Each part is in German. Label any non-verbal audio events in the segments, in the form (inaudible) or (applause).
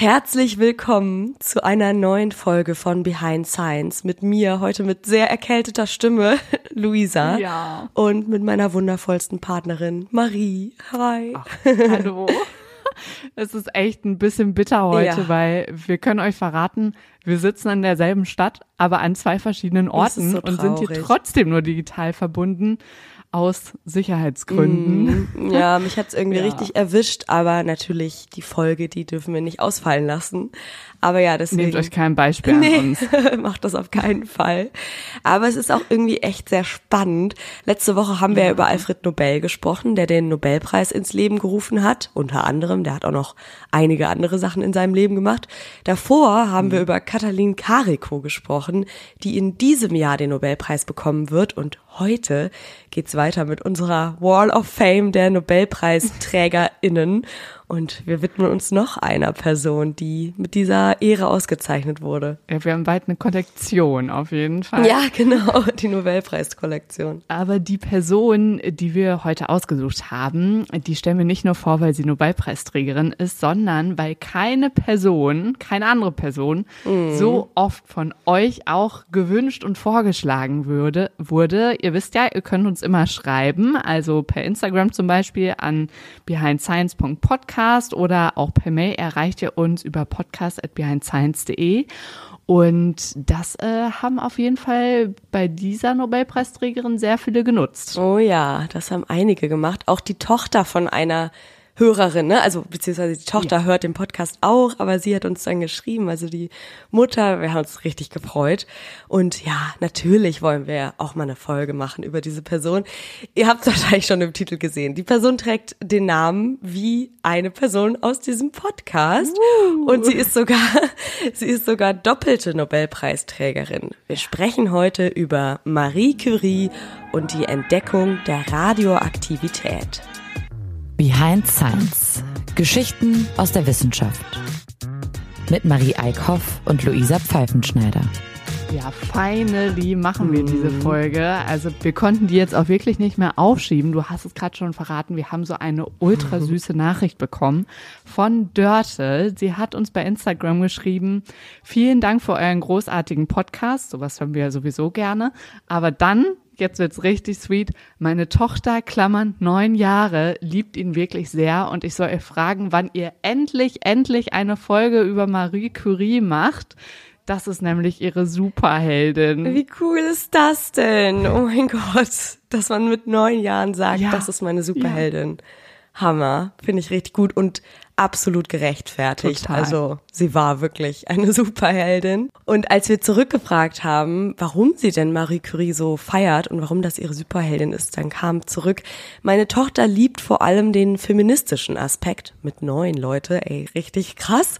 Herzlich willkommen zu einer neuen Folge von Behind Science mit mir heute mit sehr erkälteter Stimme, (laughs) Luisa. Ja. Und mit meiner wundervollsten Partnerin, Marie. Hi. Ach, hallo. (laughs) Es ist echt ein bisschen bitter heute, Ja. weil wir können euch verraten, wir sitzen in derselben Stadt, aber an zwei verschiedenen Orten so und sind hier trotzdem nur digital verbunden aus Sicherheitsgründen. Mm, Ja, mich hat's irgendwie (laughs) Ja. richtig erwischt, aber natürlich die Folge, die dürfen wir nicht ausfallen lassen. Aber ja, deswegen. Nehmt euch kein Beispiel an Nee, uns. (laughs) macht das auf keinen Fall. Aber es ist auch irgendwie echt sehr spannend. Letzte Woche haben wir ja über Alfred Nobel gesprochen, der den Nobelpreis ins Leben gerufen hat. Unter anderem, der hat auch noch einige andere Sachen in seinem Leben gemacht. Davor haben wir über Katalin Kariko gesprochen, die in diesem Jahr den Nobelpreis bekommen wird. Und heute geht's weiter mit unserer Wall of Fame der NobelpreisträgerInnen. Und wir widmen uns noch einer Person, die mit dieser Ehre ausgezeichnet wurde. Ja, wir haben bald eine Kollektion auf jeden Fall. Ja, genau, die Nobelpreiskollektion. Aber die Person, die wir heute ausgesucht haben, die stellen wir nicht nur vor, weil sie Nobelpreisträgerin ist, sondern weil keine Person, keine andere Person so oft von euch auch gewünscht und vorgeschlagen würde, wurde. Ihr wisst ja, ihr könnt uns immer schreiben, also per Instagram zum Beispiel an behindscience.podcast oder auch per Mail erreicht ihr uns über podcast@behindscience.de. Und das äh, haben auf jeden Fall bei dieser Nobelpreisträgerin sehr viele genutzt. Oh ja, das haben einige gemacht. Auch die Tochter von einer Hörerin, ne? Also beziehungsweise die Tochter hört den Podcast auch, aber sie hat uns dann geschrieben, also die Mutter, wir haben uns richtig gefreut. Und ja, natürlich wollen wir auch mal eine Folge machen über diese Person. Ihr habt es (laughs) wahrscheinlich schon im Titel gesehen. Die Person trägt den Namen wie eine Person aus diesem Podcast. Und sie ist sogar, (laughs) sie ist sogar doppelte Nobelpreisträgerin. Wir sprechen heute über Marie Curie und die Entdeckung der Radioaktivität. Behind Science. Geschichten aus der Wissenschaft. Mit Marie Eickhoff und Luisa Pfeifenschneider. Ja, finally machen wir diese Folge. Also wir konnten die jetzt auch wirklich nicht mehr aufschieben. Du hast es gerade schon verraten. Wir haben so eine ultra (laughs) süße Nachricht bekommen von Dörte. Sie hat uns bei Instagram geschrieben, vielen Dank für euren großartigen Podcast. Sowas hören wir ja sowieso gerne. Aber dann Jetzt wird's richtig sweet. Meine Tochter, Klammern, neun Jahre, liebt ihn wirklich sehr und ich soll ihr fragen, wann ihr endlich, endlich eine Folge über Marie Curie macht. Das ist nämlich ihre Superheldin. Wie cool ist das denn? Oh mein Gott, dass man mit neun Jahren sagt, Ja. das ist meine Superheldin. Hammer, finde ich richtig gut und absolut gerechtfertigt. Total. Also sie war wirklich eine (laughs) Superheldin. Und als wir zurückgefragt haben, warum sie denn Marie Curie so feiert und warum das ihre Superheldin ist, dann kam zurück, meine Tochter liebt vor allem den feministischen Aspekt mit neun Leute, ey, richtig krass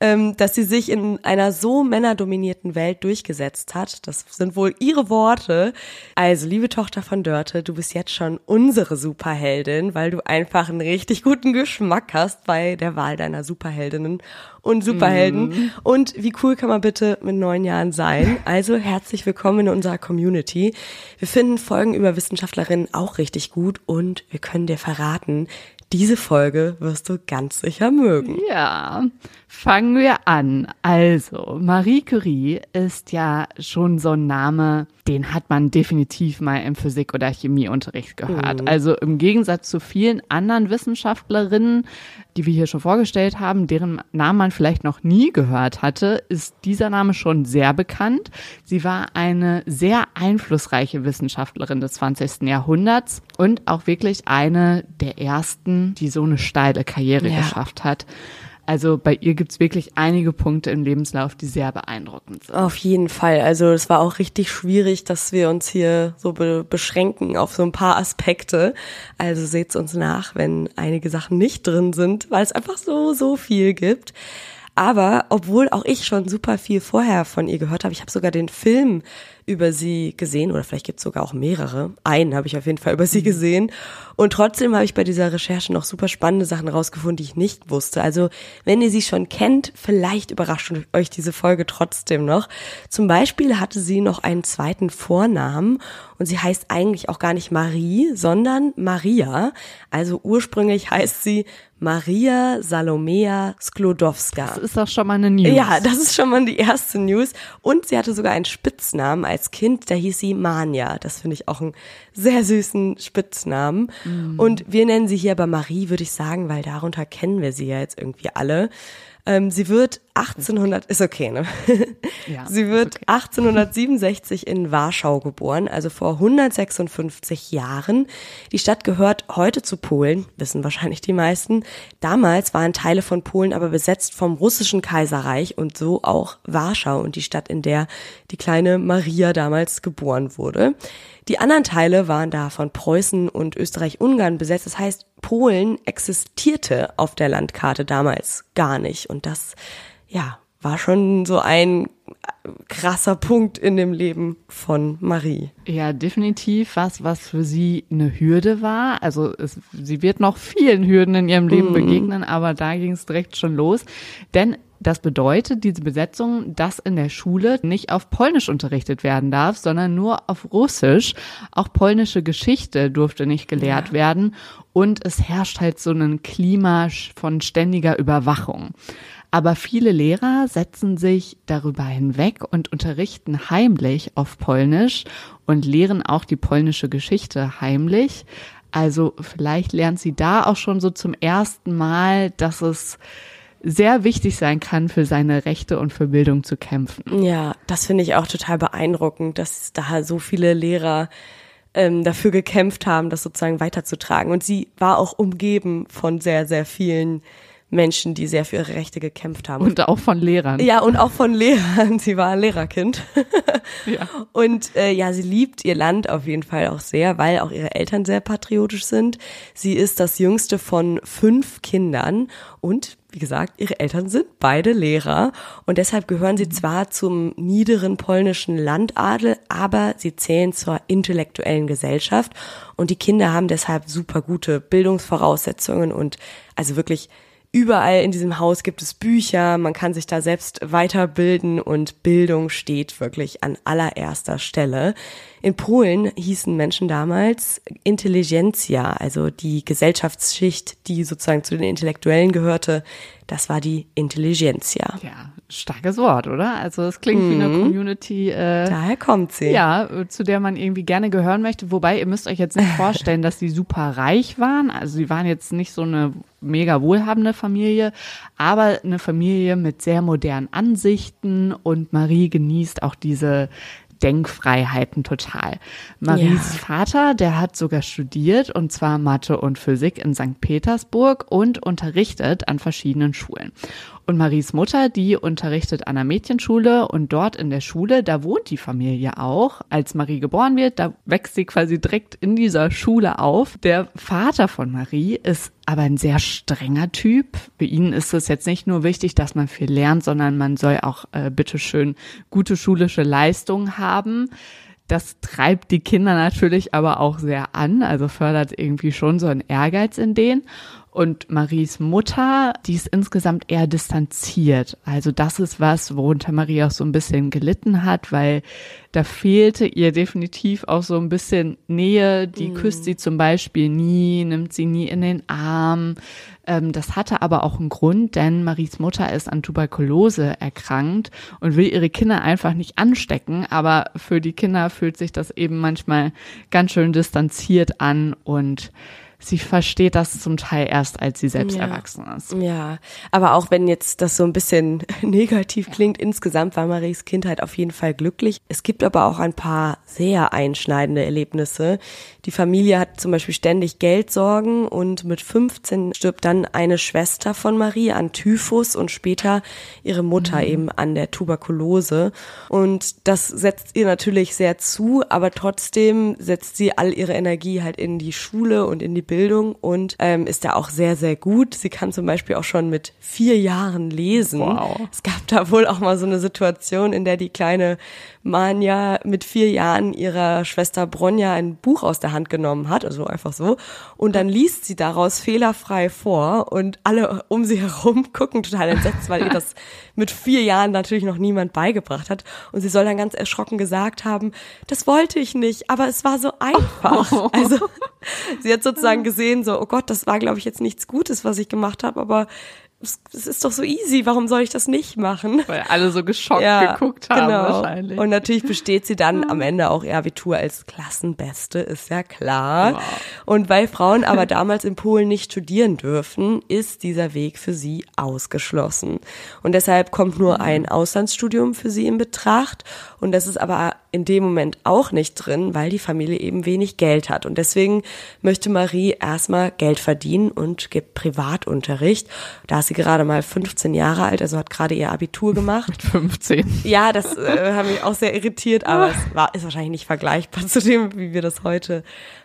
ähm, dass sie sich in einer so männerdominierten Welt durchgesetzt hat. Das sind wohl ihre Worte. Also, liebe Tochter von Dörte, du bist jetzt schon unsere Superheldin, weil du einfach einen richtig guten Geschmack hast bei der Wahl deiner Superheldinnen und Superhelden. Und wie cool kann man bitte mit neun Jahren sein? Also, herzlich willkommen in unserer Community. Wir finden Folgen über Wissenschaftlerinnen auch richtig gut und wir können dir verraten, diese Folge wirst du ganz sicher mögen. Ja, fangen wir an. Also, Marie Curie ist ja schon so ein Name, den hat man definitiv mal im Physik- oder Chemieunterricht gehört. Also im Gegensatz zu vielen anderen Wissenschaftlerinnen, die wir hier schon vorgestellt haben, deren Namen man vielleicht noch nie gehört hatte, ist dieser Name schon sehr bekannt. Sie war eine sehr einflussreiche Wissenschaftlerin des 20. Jahrhunderts und auch wirklich eine der ersten, die so eine steile Karriere Ja. geschafft hat. Also bei ihr gibt's wirklich einige Punkte im Lebenslauf, die sehr beeindruckend sind. Auf jeden Fall. Also es war auch richtig schwierig, dass wir uns hier so be beschränken auf so ein paar Aspekte. Also seht's uns nach, wenn einige Sachen nicht drin sind, weil es einfach so, so viel gibt. Aber obwohl auch ich schon super viel vorher von ihr gehört habe, ich habe sogar den Film über sie gesehen oder vielleicht gibt es sogar auch mehrere. Einen habe ich auf jeden Fall über sie gesehen. Und trotzdem habe ich bei dieser Recherche noch super spannende Sachen rausgefunden, die ich nicht wusste. Also wenn ihr sie schon kennt, vielleicht überrascht euch diese Folge trotzdem noch. Zum Beispiel hatte sie noch einen zweiten Vornamen und sie heißt eigentlich auch gar nicht Marie, sondern Maria. Also ursprünglich heißt sie Maria Salomea Sklodowska. Das ist doch schon mal eine News. Ja, das ist schon mal die erste News. Und sie hatte sogar einen Spitznamen als Kind, da hieß sie Mania. Das finde ich auch einen sehr süßen Spitznamen. Mm. Und wir nennen sie hier aber Marie, würde ich sagen, weil darunter kennen wir sie ja jetzt irgendwie alle. Ähm, sie wird 1800, ist okay, ne? (laughs) Ja, sie wird okay. 1867 in Warschau geboren, also vor 156 Jahren. Die Stadt gehört heute zu Polen, wissen wahrscheinlich die meisten. Damals waren Teile von Polen aber besetzt vom russischen Kaiserreich und so auch Warschau und die Stadt, in der die kleine Maria damals geboren wurde. Die anderen Teile waren da von Preußen und Österreich-Ungarn besetzt. Das heißt, Polen existierte auf der Landkarte damals gar nicht. Und das, ja, war schon so ein krasser Punkt in dem Leben von Marie. Ja, definitiv was, was für sie eine Hürde war. Also es, sie wird noch vielen Hürden in ihrem Leben mm. begegnen, aber da ging es direkt schon los. Denn das bedeutet, diese Besetzung, dass in der Schule nicht auf Polnisch unterrichtet werden darf, sondern nur auf Russisch. Auch polnische Geschichte durfte nicht gelehrt ja. werden. Und es herrscht halt so ein Klima von ständiger Überwachung. Aber viele Lehrer setzen sich darüber hinweg und unterrichten heimlich auf Polnisch und lehren auch die polnische Geschichte heimlich. Also vielleicht lernt sie da auch schon so zum ersten Mal, dass es sehr wichtig sein kann, für seine Rechte und für Bildung zu kämpfen. Ja, das finde ich auch total beeindruckend, dass da so viele Lehrer ähm, dafür gekämpft haben, das sozusagen weiterzutragen. Und sie war auch umgeben von sehr, sehr vielen Menschen, die sehr für ihre Rechte gekämpft haben. Und auch von Lehrern. Ja, und auch von Lehrern. Sie war ein Lehrerkind. ja. Und äh, ja, sie liebt ihr Land auf jeden Fall auch sehr, weil auch ihre Eltern sehr patriotisch sind. Sie ist das jüngste von fünf Kindern und wie gesagt, ihre Eltern sind beide Lehrer und deshalb gehören sie zwar zum niederen polnischen Landadel, aber sie zählen zur intellektuellen Gesellschaft und die Kinder haben deshalb super gute Bildungsvoraussetzungen und also wirklich Überall in diesem Haus gibt es Bücher, man kann sich da selbst weiterbilden und Bildung steht wirklich an allererster Stelle. In Polen hießen Menschen damals Intelligentsia, also die Gesellschaftsschicht, die sozusagen zu den Intellektuellen gehörte, das war die Intelligentsia. Ja, starkes Wort, oder? Also es klingt mhm. wie eine mhm. Community. Äh, Daher kommt sie. Ja, zu der man irgendwie gerne gehören möchte. Wobei, ihr müsst euch jetzt nicht (laughs) vorstellen, dass sie super reich waren. Also sie waren jetzt nicht so eine mega wohlhabende Familie, aber eine Familie mit sehr modernen Ansichten und Marie genießt auch diese Denkfreiheiten total. Maries ja. Vater, der hat sogar studiert und zwar Mathe und Physik in St. Petersburg und unterrichtet an verschiedenen Schulen. Und Maries Mutter, die unterrichtet an einer Mädchenschule und dort in der Schule, da wohnt die Familie auch. Als Marie geboren wird, da wächst sie quasi direkt in dieser Schule auf. Der Vater von Marie ist aber ein sehr strenger Typ. Für ihn ist es jetzt nicht nur wichtig, dass man viel lernt, sondern man soll auch äh, bitteschön gute schulische Leistungen haben. Das treibt die Kinder natürlich aber auch sehr an, also fördert irgendwie schon so einen Ehrgeiz in denen. Und Maries Mutter, die ist insgesamt eher distanziert. Also das ist was, worunter Marie auch so ein bisschen gelitten hat, weil da fehlte ihr definitiv auch so ein bisschen Nähe. Die mhm. küsst sie zum Beispiel nie, nimmt sie nie in den Arm. Ähm, das hatte aber auch einen Grund, denn Maries Mutter ist an Tuberkulose erkrankt und will ihre Kinder einfach nicht anstecken. Aber für die Kinder fühlt sich das eben manchmal ganz schön distanziert an und sie versteht das zum Teil erst, als sie selbst ja. erwachsen ist. Ja, aber auch wenn jetzt das so ein bisschen (laughs) negativ klingt, insgesamt war Maries Kindheit auf jeden Fall glücklich. Es gibt aber auch ein paar sehr einschneidende Erlebnisse. Die Familie hat zum Beispiel ständig Geldsorgen und mit 15 stirbt dann eine Schwester von Marie an Typhus und später ihre Mutter mhm. eben an der Tuberkulose. Und das setzt ihr natürlich sehr zu, aber trotzdem setzt sie all ihre Energie halt in die Schule und in die Bildung und ähm, ist da auch sehr, sehr gut. Sie kann zum Beispiel auch schon mit vier Jahren lesen. Wow. Es gab da wohl auch mal so eine Situation, in der die kleine Manja mit vier Jahren ihrer Schwester Bronja ein Buch aus der Hand genommen hat, also einfach so, und dann liest sie daraus fehlerfrei vor und alle um sie herum (laughs) gucken total entsetzt, weil ihr das mit vier Jahren natürlich noch niemand beigebracht hat. Und sie soll dann ganz erschrocken gesagt haben, das wollte ich nicht, aber es war so einfach. Also sie hat sozusagen gesehen, so, oh Gott, das war, glaube ich, jetzt nichts Gutes, was ich gemacht habe, aber es, es ist doch so easy, warum soll ich das nicht machen? Weil alle so geschockt geguckt haben wahrscheinlich. Und natürlich besteht sie dann am (laughs) Ende auch ihr Abitur als Klassenbeste, ist ja klar. Wow. Und weil Frauen aber damals in Polen nicht studieren dürfen, ist dieser Weg für sie ausgeschlossen. Und deshalb kommt nur ein Auslandsstudium für sie in Betracht. Und das ist aber in dem Moment auch nicht drin, weil die Familie eben wenig Geld hat. Und deswegen möchte Marie erstmal Geld verdienen und gibt Privatunterricht. Da ist sie gerade mal 15 Jahre alt, also hat gerade ihr Abitur gemacht. (laughs) Mit 15. Ja, das äh, hat mich auch sehr irritiert, aber es war, ist wahrscheinlich nicht vergleichbar (laughs) zu dem, wie wir das heute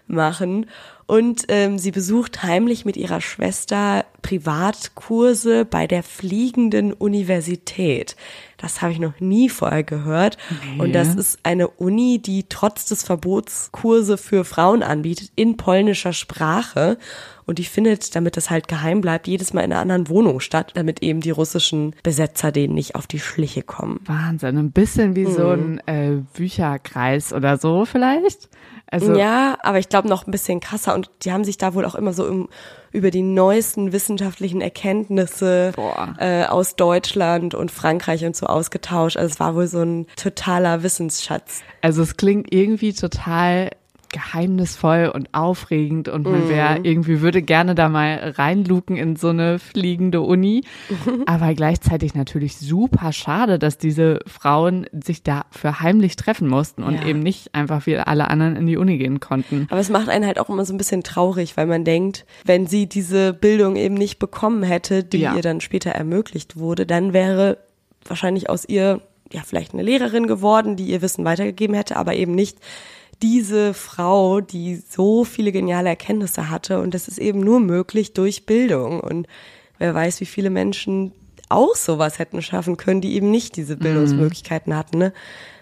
machen. Und ähm, sie besucht heimlich mit ihrer Schwester Privatkurse bei der Fliegenden Universität. Das habe ich noch nie vorher gehört. Und das ist eine Uni, die trotz des Verbots Kurse für Frauen anbietet in polnischer Sprache. Und die findet, damit das halt geheim bleibt, jedes Mal in einer anderen Wohnung statt, damit eben die russischen Besetzer denen nicht auf die Schliche kommen. Wahnsinn. Ein bisschen wie so ein äh, Bücherkreis oder so vielleicht. Also ja, aber ich glaube noch ein bisschen krasser und die haben sich da wohl auch immer so im, über die neuesten wissenschaftlichen Erkenntnisse Boah. äh, aus Deutschland und Frankreich und so ausgetauscht. Also es war wohl so ein totaler Wissensschatz. Also es klingt irgendwie total geheimnisvoll und aufregend und man wäre irgendwie würde gerne da mal reinluken in so eine fliegende Uni. (laughs) Aber gleichzeitig natürlich super schade, dass diese Frauen sich dafür heimlich treffen mussten und Ja. eben nicht einfach wie alle anderen in die Uni gehen konnten. Aber es macht einen halt auch immer so ein bisschen traurig, weil man denkt, wenn sie diese Bildung eben nicht bekommen hätte, die Ja. ihr dann später ermöglicht wurde, dann wäre wahrscheinlich aus ihr ja vielleicht eine Lehrerin geworden, die ihr Wissen weitergegeben hätte, aber eben nicht diese Frau, die so viele geniale Erkenntnisse hatte. Und das ist eben nur möglich durch Bildung. Und wer weiß, wie viele Menschen auch sowas hätten schaffen können, die eben nicht diese Bildungsmöglichkeiten hatten. Ne?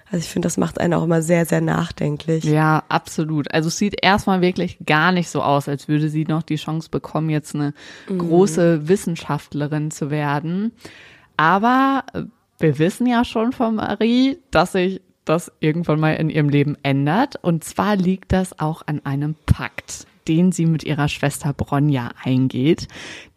Also ich finde, das macht einen auch immer sehr, sehr nachdenklich. Ja, absolut. Also es sieht erstmal wirklich gar nicht so aus, als würde sie noch die Chance bekommen, jetzt eine große Wissenschaftlerin zu werden. Aber wir wissen ja schon von Marie, dass sich das irgendwann mal in ihrem Leben ändert. Und zwar liegt das auch an einem Pakt, den sie mit ihrer Schwester Bronja eingeht.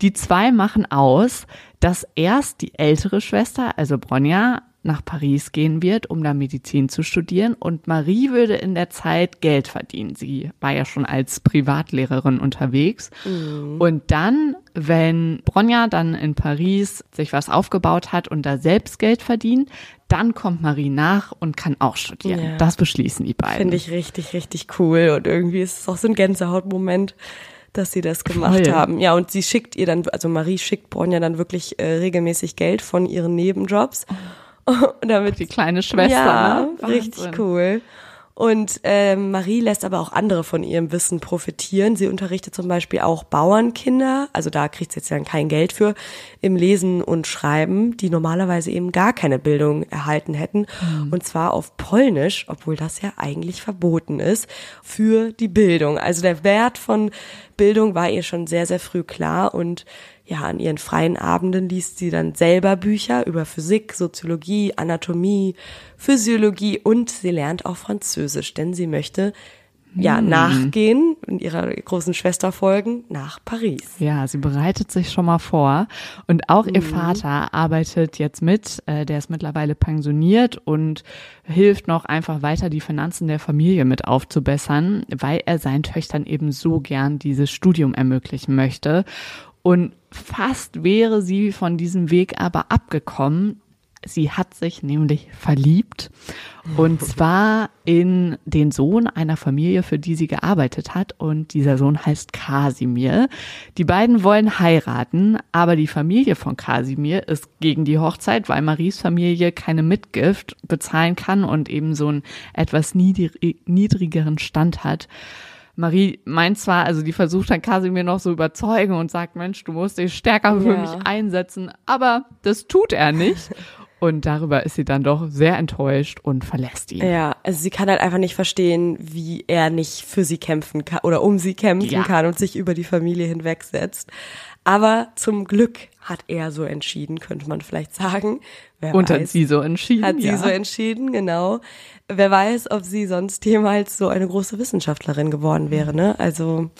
Die zwei machen aus, dass erst die ältere Schwester, also Bronja, nach Paris gehen wird, um da Medizin zu studieren. Und Marie würde in der Zeit Geld verdienen. Sie war ja schon als Privatlehrerin unterwegs. Und dann, wenn Bronja dann in Paris sich was aufgebaut hat und da selbst Geld verdient, dann kommt Marie nach und kann auch studieren. Ja. Das beschließen die beiden. Finde ich richtig, richtig cool. Und irgendwie ist es auch so ein Gänsehautmoment, dass sie das gemacht Voll. haben. Ja, und sie schickt ihr dann, also Marie schickt Bronja dann wirklich äh, regelmäßig Geld von ihren Nebenjobs. Und (laughs) damit Die kleine Schwester, ja, ne? richtig cool. Und ähm, Marie lässt aber auch andere von ihrem Wissen profitieren. Sie unterrichtet zum Beispiel auch Bauernkinder, also da kriegt sie jetzt dann kein Geld für, im Lesen und Schreiben, die normalerweise eben gar keine Bildung erhalten hätten. Und zwar auf Polnisch, obwohl das ja eigentlich verboten ist, für die Bildung. Also der Wert von Bildung war ihr schon sehr, sehr früh klar und ja, an ihren freien Abenden liest sie dann selber Bücher über Physik, Soziologie, Anatomie, Physiologie und sie lernt auch Französisch, denn sie möchte ja nachgehen und ihrer großen Schwester folgen nach Paris. Ja, sie bereitet sich schon mal vor. Und auch Mhm. ihr Vater arbeitet jetzt mit. Äh, der ist mittlerweile pensioniert und hilft noch einfach weiter, die Finanzen der Familie mit aufzubessern, weil er seinen Töchtern eben so gern dieses Studium ermöglichen möchte. Und fast wäre sie von diesem Weg aber abgekommen. Sie hat sich nämlich verliebt. Und (laughs) zwar in den Sohn einer Familie, für die sie gearbeitet hat. Und dieser Sohn heißt Kasimir. Die beiden wollen heiraten, aber die Familie von Kasimir ist gegen die Hochzeit, weil Maries Familie keine Mitgift bezahlen kann und eben so einen etwas niedrig- niedrigeren Stand hat. Marie meint zwar, also die versucht dann Kasimir noch so überzeugen und sagt, Mensch, du musst dich stärker für Ja. mich einsetzen, aber das tut er nicht. (laughs) Und darüber ist sie dann doch sehr enttäuscht und verlässt ihn. Ja, also sie kann halt einfach nicht verstehen, wie er nicht für sie kämpfen kann oder um sie kämpfen Ja. kann und sich über die Familie hinwegsetzt. Aber zum Glück hat er so entschieden, könnte man vielleicht sagen. Wer Und hat weiß. sie so entschieden. Hat sie ja. so entschieden, genau. Wer weiß, ob sie sonst jemals so eine große Wissenschaftlerin geworden wäre, ne? Also,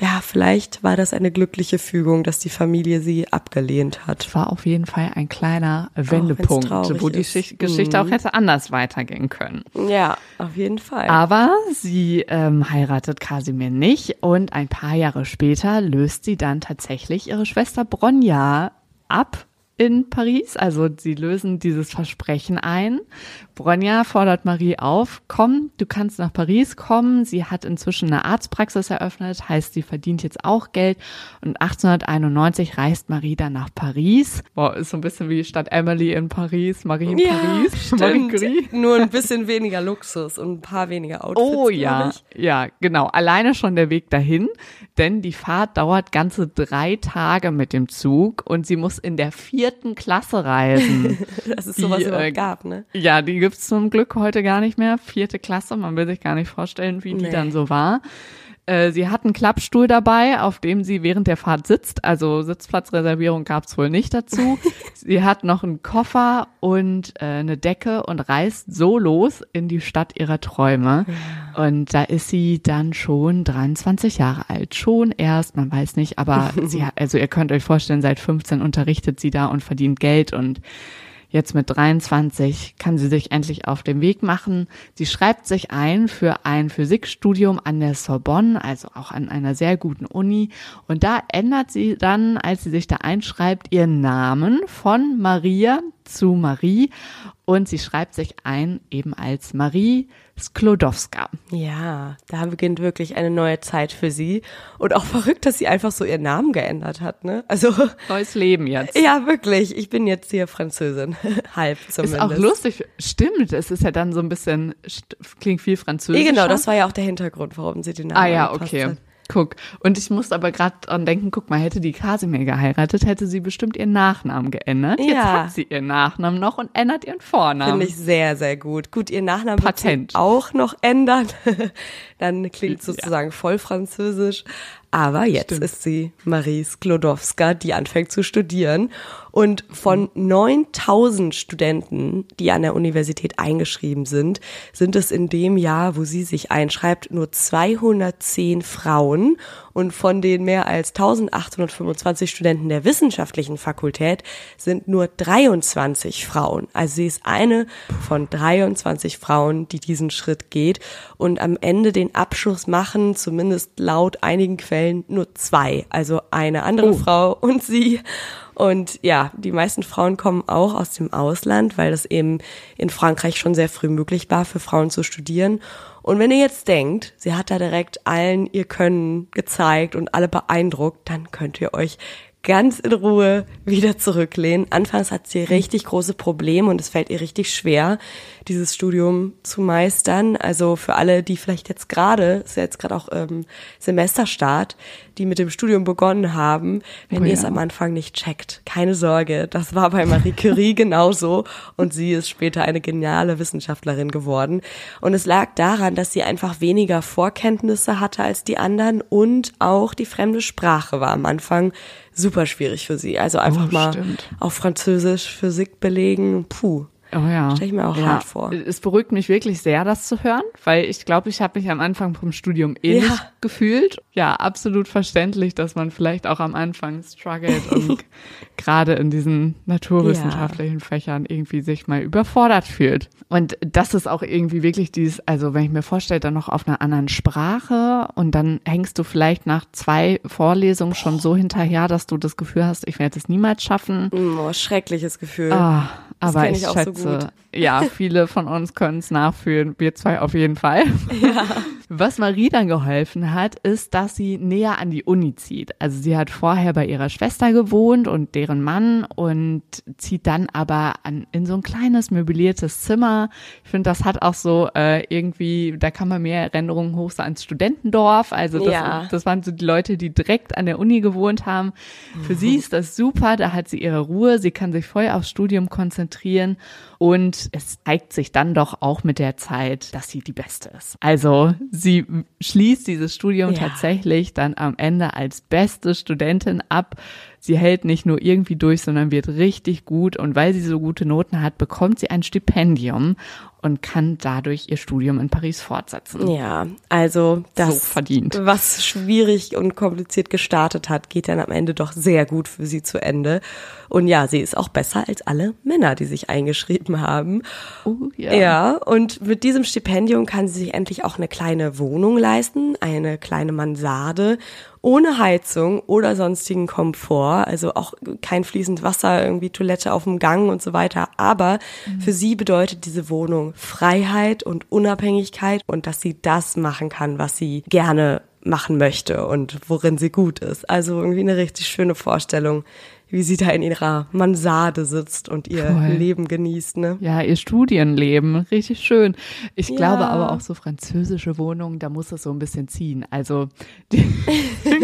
ja, vielleicht war das eine glückliche Fügung, dass die Familie sie abgelehnt hat. war auf jeden Fall ein kleiner Wendepunkt, wo die ist. Schicht- Geschichte Mhm. auch hätte anders weitergehen können. Ja, auf jeden Fall. Aber sie ähm, heiratet Kasimir nicht und ein paar Jahre später löst sie dann tatsächlich ihre Schwester Bronja ab in Paris. Also sie lösen dieses Versprechen ein. Bronja fordert Marie auf, komm, du kannst nach Paris kommen. Sie hat inzwischen eine Arztpraxis eröffnet, heißt, sie verdient jetzt auch Geld. Und 1891 reist Marie dann nach Paris. Boah, ist so ein bisschen wie Stadt Emily in Paris, Marie in Paris. (laughs) Marie Curie. stimmt. Nur ein bisschen weniger Luxus und ein paar weniger Outfits. Oh ja, ja, genau. Alleine schon der Weg dahin, denn die Fahrt dauert ganze drei Tage mit dem Zug und sie muss in der vierten Klasse reisen. (laughs) Dass es sowas Die, überhaupt äh, gab, ne? ja, die gibt's zum Glück heute gar nicht mehr. Vierte Klasse, man will sich gar nicht vorstellen, wie die Nee. dann so war. Äh, Sie hat einen Klappstuhl dabei, auf dem sie während der Fahrt sitzt. Also Sitzplatzreservierung gab's wohl nicht dazu. (laughs) sie hat noch einen Koffer und äh, eine Decke und reist so los in die Stadt ihrer Träume. Und da ist sie dann schon 23 Jahre alt. Schon erst, man weiß nicht, aber (laughs) sie, hat- also ihr könnt euch vorstellen, seit 15 unterrichtet sie da und verdient Geld und Jetzt mit 23 kann sie sich endlich auf den Weg machen. Sie schreibt sich ein für ein Physikstudium an der Sorbonne, also auch an einer sehr guten Uni. Und da ändert sie dann, als sie sich da einschreibt, ihren Namen von Maria zu Marie. Und sie schreibt sich ein eben als Marie Sklodowska. Ja, da beginnt wirklich eine neue Zeit für sie. Und auch verrückt, dass sie einfach so ihren Namen geändert hat, ne? Also, (laughs) Neues Leben jetzt. ja, wirklich. Ich bin jetzt hier Französin. (laughs) Halb Ist zumindest. auch lustig. Stimmt, es ist ja dann so ein bisschen, klingt viel Ja, französisch. genau, das war ja auch der Hintergrund, warum sie den Namen Ah ja, okay. hat. Guck. Und ich musste aber gerade dran denken, guck mal, hätte die Kasimir geheiratet, hätte sie bestimmt ihren Nachnamen geändert. Jetzt Ja. hat sie ihren Nachnamen noch und ändert ihren Vornamen. Finde ich sehr, sehr gut. Gut, ihr Nachnamen Patent. auch noch ändern. (laughs) Dann klingt sozusagen voll französisch. Aber jetzt Stimmt. ist sie Marie Sklodowska, die anfängt zu studieren. Und von 9000 Studenten, die an der Universität eingeschrieben sind, sind es in dem Jahr, wo sie sich einschreibt, nur 210 Frauen. Und von den mehr als 1825 Studenten der wissenschaftlichen Fakultät sind nur 23 Frauen. Also sie ist eine von 23 Frauen, die diesen Schritt geht und am Ende den Abschluss machen, zumindest laut einigen Quellen, nur zwei. Also eine andere Oh. Frau und sie. Und ja, die meisten Frauen kommen auch aus dem Ausland, weil das eben in Frankreich schon sehr früh möglich war, für Frauen zu studieren. Und wenn ihr jetzt denkt, sie hat da direkt allen ihr Können gezeigt und alle beeindruckt, dann könnt ihr euch ganz in Ruhe wieder zurücklehnen. Anfangs hat sie richtig große Probleme und es fällt ihr richtig schwer, dieses Studium zu meistern. Also für alle, die vielleicht jetzt gerade, ist ja jetzt gerade auch ähm, Semesterstart, die mit dem Studium begonnen haben, wenn Oh ihr es am Anfang nicht checkt, keine Sorge, das war bei Marie Curie (laughs) genauso und sie ist später eine geniale Wissenschaftlerin geworden. Und es lag daran, dass sie einfach weniger Vorkenntnisse hatte als die anderen und auch die fremde Sprache war am Anfang super schwierig für sie. Also einfach Oh, mal auf Französisch Physik belegen, puh. Oh ja. Stell ich mir auch hart vor. Es beruhigt mich wirklich sehr, das zu hören, weil ich glaube, ich habe mich am Anfang vom Studium ähnlich Ja. gefühlt. Ja, absolut verständlich, dass man vielleicht auch am Anfang struggelt und (laughs) gerade in diesen naturwissenschaftlichen Fächern irgendwie sich mal überfordert fühlt. Und das ist auch irgendwie wirklich dieses, also wenn ich mir vorstelle, dann noch auf einer anderen Sprache und dann hängst du vielleicht nach zwei Vorlesungen schon so hinterher, dass du das Gefühl hast, ich werde es niemals schaffen. Oh, schreckliches Gefühl. Das aber ich, ich auch so schätze, gut. ja, viele von uns können es nachfühlen. Wir zwei auf jeden Fall. (laughs) Was Marie dann geholfen hat, ist, dass sie näher an die Uni zieht. Also sie hat vorher bei ihrer Schwester gewohnt und deren Mann und zieht dann aber an, in so ein kleines möbliertes Zimmer. Ich finde, das hat auch so äh, irgendwie, da kann man mehr Erinnerungen hoch so ans Studentendorf. Also das, Ja. das waren so die Leute, die direkt an der Uni gewohnt haben. Für sie ist das super, da hat sie ihre Ruhe, sie kann sich voll aufs Studium konzentrieren und es zeigt sich dann doch auch mit der Zeit, dass sie die Beste ist. Also sie schließt dieses Studium Ja. tatsächlich dann am Ende als beste Studentin ab. Sie hält nicht nur irgendwie durch, sondern wird richtig gut und weil sie so gute Noten hat, bekommt sie ein Stipendium und kann dadurch ihr Studium in Paris fortsetzen. Ja, also das, So verdient. was schwierig und kompliziert gestartet hat, geht dann am Ende doch sehr gut für sie zu Ende. Und ja, sie ist auch besser als alle Männer, die sich eingeschrieben haben. Oh, Ja. und mit diesem Stipendium kann sie sich endlich auch eine kleine Wohnung leisten, eine kleine Mansarde, ohne Heizung oder sonstigen Komfort, also auch kein fließend Wasser, irgendwie Toilette auf dem Gang und so weiter. Aber für sie bedeutet diese Wohnung Freiheit und Unabhängigkeit und dass sie das machen kann, was sie gerne machen möchte und worin sie gut ist. Also irgendwie eine richtig schöne Vorstellung, wie sie da in ihrer Mansarde sitzt und ihr Voll. Leben genießt, ne? Ja, ihr Studienleben, richtig schön. Ich Ja. glaube aber auch so französische Wohnungen, da muss es so ein bisschen ziehen. Also, (laughs) die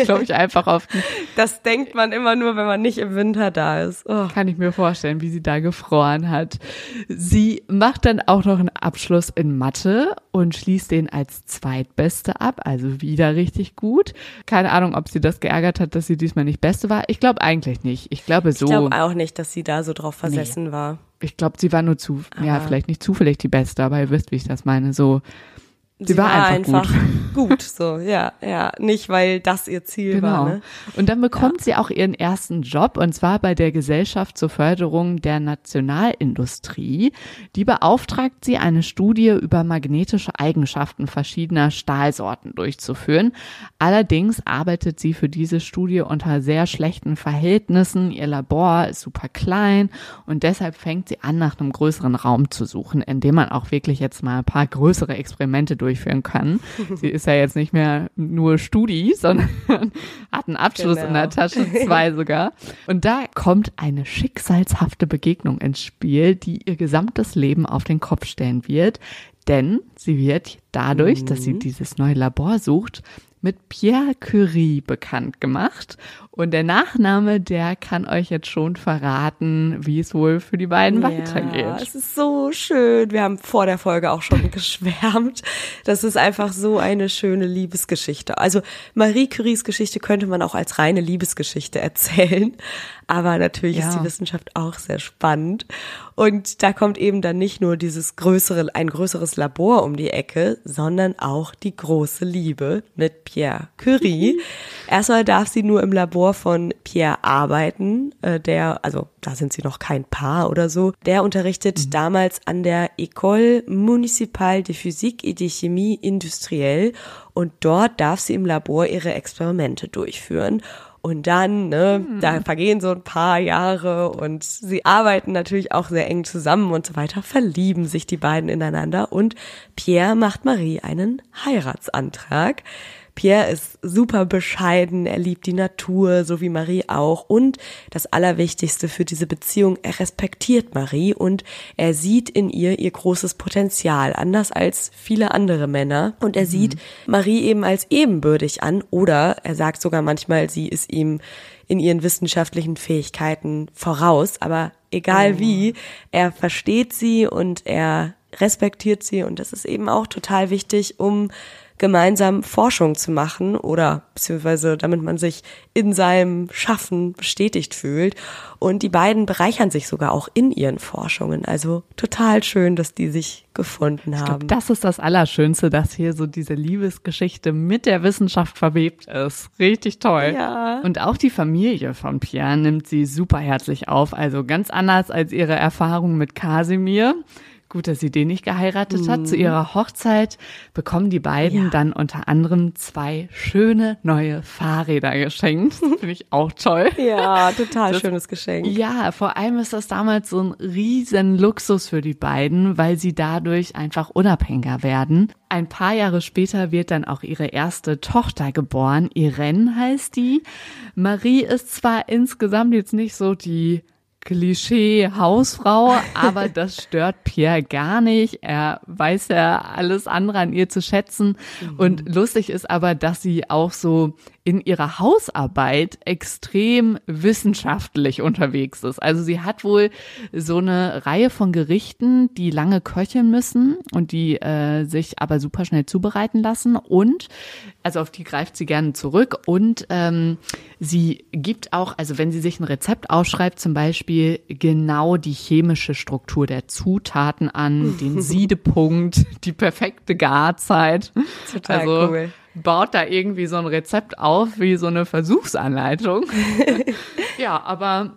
glaube ich einfach auf, Das denkt man immer nur, wenn man nicht im Winter da ist. Oh. kann ich mir vorstellen, wie sie da gefroren hat. Sie macht dann auch noch einen Abschluss in Mathe und schließt den als zweitbeste ab, also wieder richtig gut. Keine Ahnung, ob sie das geärgert hat, dass sie diesmal nicht beste war. Ich glaube eigentlich nicht. Ich glaube so. Ich glaube auch nicht, dass sie da so drauf versessen war. Ich glaube, sie war nur zu, ja, Aber- vielleicht nicht zufällig die Beste, aber ihr wisst, wie ich das meine. So, sie, war, einfach, gut. gut. (laughs) So, ja, ja. Nicht, weil das ihr Ziel war, Genau. ne? Und dann bekommt sie auch ihren ersten Job und zwar bei der Gesellschaft zur Förderung der Nationalindustrie. Die beauftragt sie, eine Studie über magnetische Eigenschaften verschiedener Stahlsorten durchzuführen. Allerdings arbeitet sie für diese Studie unter sehr schlechten Verhältnissen. Ihr Labor ist super klein und deshalb fängt sie an, nach einem größeren Raum zu suchen, in dem man auch wirklich jetzt mal ein paar größere Experimente durchführen kann. Sie ist ja jetzt nicht mehr nur Studi, (laughs) sondern hat einen Abschluss in der Genau. Tasche, (laughs) zwei sogar. Und da kommt eine schicksalshafte Begegnung ins Spiel, die ihr gesamtes Leben auf den Kopf stellen wird. Denn sie wird dadurch, dass sie dieses neue Labor sucht, mit Pierre Curie bekannt gemacht. Und der Nachname, der kann euch jetzt schon verraten, wie es wohl für die beiden Ja, weitergeht. es ist so schön. Wir haben vor der Folge auch schon (laughs) geschwärmt. Das ist einfach so eine schöne Liebesgeschichte. Also Marie Curies Geschichte könnte man auch als reine Liebesgeschichte erzählen. Aber natürlich Ja. ist die Wissenschaft auch sehr spannend. Und da kommt eben dann nicht nur dieses größere, ein größeres Labor um die Ecke, sondern auch die große Liebe mit Pierre Curie. (laughs) Erstmal darf sie nur im Labor von Pierre arbeiten, äh, der, also da sind sie noch kein Paar oder so. Der unterrichtet damals an der École Municipale de Physique et de Chimie Industrielle und dort darf sie im Labor ihre Experimente durchführen. Und dann, ne, da vergehen so ein paar Jahre und sie arbeiten natürlich auch sehr eng zusammen und so weiter, verlieben sich die beiden ineinander und Pierre macht Marie einen Heiratsantrag. Pierre ist super bescheiden, er liebt die Natur, so wie Marie auch. Und das Allerwichtigste für diese Beziehung, er respektiert Marie und er sieht in ihr ihr großes Potenzial, anders als viele andere Männer. Und er sieht Marie eben als ebenbürtig an oder er sagt sogar manchmal, sie ist ihm in ihren wissenschaftlichen Fähigkeiten voraus. Aber egal wie, er versteht sie und er respektiert sie und das ist eben auch total wichtig, um gemeinsam Forschung zu machen oder beziehungsweise damit man sich in seinem Schaffen bestätigt fühlt. Und die beiden bereichern sich sogar auch in ihren Forschungen. Also total schön, dass die sich gefunden Ich haben. glaube, das ist das Allerschönste, dass hier so diese Liebesgeschichte mit der Wissenschaft verwebt ist. Richtig toll. Ja. Und auch die Familie von Pierre nimmt sie super herzlich auf. Also ganz anders als ihre Erfahrung mit Kasimir. Gut, dass sie den nicht geheiratet hat. Zu ihrer Hochzeit bekommen die beiden Ja. dann unter anderem zwei schöne neue Fahrräder geschenkt. (laughs) Finde ich auch toll. Ja, total Das- schönes Geschenk. Ja, vor allem ist das damals so ein riesen Luxus für die beiden, weil sie dadurch einfach unabhängiger werden. Ein paar Jahre später wird dann auch ihre erste Tochter geboren. Irene heißt die. Marie ist zwar insgesamt jetzt nicht so die Klischee-Hausfrau, aber das stört Pierre gar nicht. Er weiß ja alles andere an ihr zu schätzen. Und lustig ist aber, dass sie auch so in ihrer Hausarbeit extrem wissenschaftlich unterwegs ist. Also sie hat wohl so eine Reihe von Gerichten, die lange köcheln müssen und die äh, sich aber super schnell zubereiten lassen. Und, also auf die greift sie gerne zurück. Und ähm, sie gibt auch, also wenn sie sich ein Rezept aufschreibt, zum Beispiel genau die chemische Struktur der Zutaten an, den (laughs) Siedepunkt, die perfekte Garzeit. Total also, cool. Baut da irgendwie so ein Rezept auf wie so eine Versuchsanleitung. (laughs) ja, aber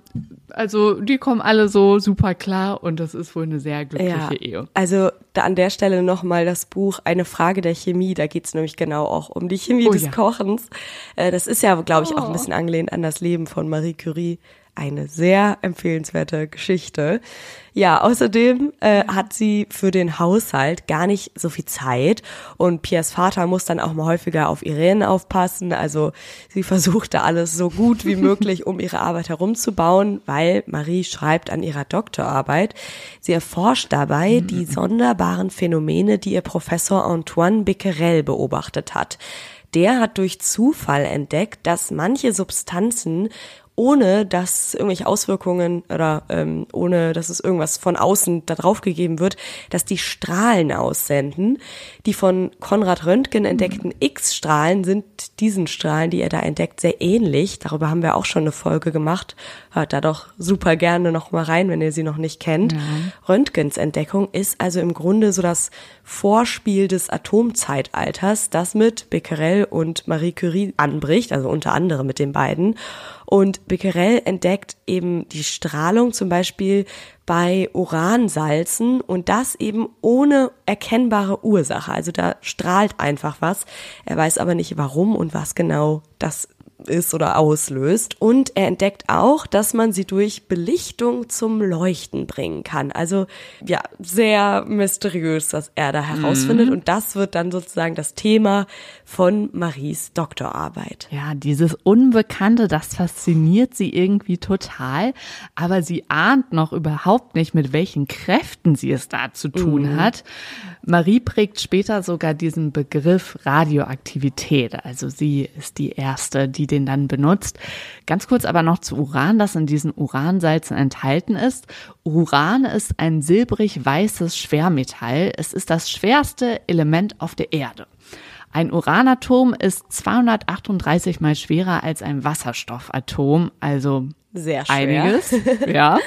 also die kommen alle so super klar und das ist wohl eine sehr glückliche Ehe. Also da an der Stelle nochmal das Buch Eine Frage der Chemie. Da geht's nämlich genau auch um die Chemie Oh des ja. Kochens. Äh, das ist ja, glaube ich, auch Oh. ein bisschen angelehnt an das Leben von Marie Curie. Eine sehr empfehlenswerte Geschichte. Ja, außerdem äh, hat sie für den Haushalt gar nicht so viel Zeit und Piers Vater muss dann auch mal häufiger auf Irene aufpassen. Also sie versucht da alles so gut wie möglich um ihre Arbeit herumzubauen, weil Marie schreibt an ihrer Doktorarbeit. Sie erforscht dabei die sonderbaren Phänomene, die ihr Professor Antoine Becquerel beobachtet hat. Der hat durch Zufall entdeckt, dass manche Substanzen ohne dass irgendwelche Auswirkungen oder ähm, ohne dass es irgendwas von außen da drauf gegeben wird, dass die Strahlen aussenden. Die von Konrad Röntgen entdeckten X-Strahlen sind diesen Strahlen, die er da entdeckt, sehr ähnlich. Darüber haben wir auch schon eine Folge gemacht. Hört da doch super gerne noch mal rein, wenn ihr sie noch nicht kennt. Röntgens Entdeckung ist also im Grunde so das Vorspiel des Atomzeitalters, das mit Becquerel und Marie Curie anbricht, also unter anderem mit den beiden. Und Becquerel entdeckt eben die Strahlung zum Beispiel bei Uransalzen und das eben ohne erkennbare Ursache. Also da strahlt einfach was. Er weiß aber nicht warum und was genau das ist oder auslöst. Und er entdeckt auch, dass man sie durch Belichtung zum Leuchten bringen kann. Also ja, sehr mysteriös, was er da herausfindet. Und das wird dann sozusagen das Thema von Maries Doktorarbeit. Ja, dieses Unbekannte, das fasziniert sie irgendwie total, aber sie ahnt noch überhaupt nicht, mit welchen Kräften sie es da zu tun hat. Marie prägt später sogar diesen Begriff Radioaktivität. Also sie ist die erste, die den dann benutzt. Ganz kurz aber noch zu Uran, das in diesen Uransalzen enthalten ist. Uran ist ein silbrig-weißes Schwermetall. Es ist das schwerste Element auf der Erde. Ein Uranatom ist 238 mal schwerer als ein Wasserstoffatom, also Sehr schwer. einiges. (laughs) ja.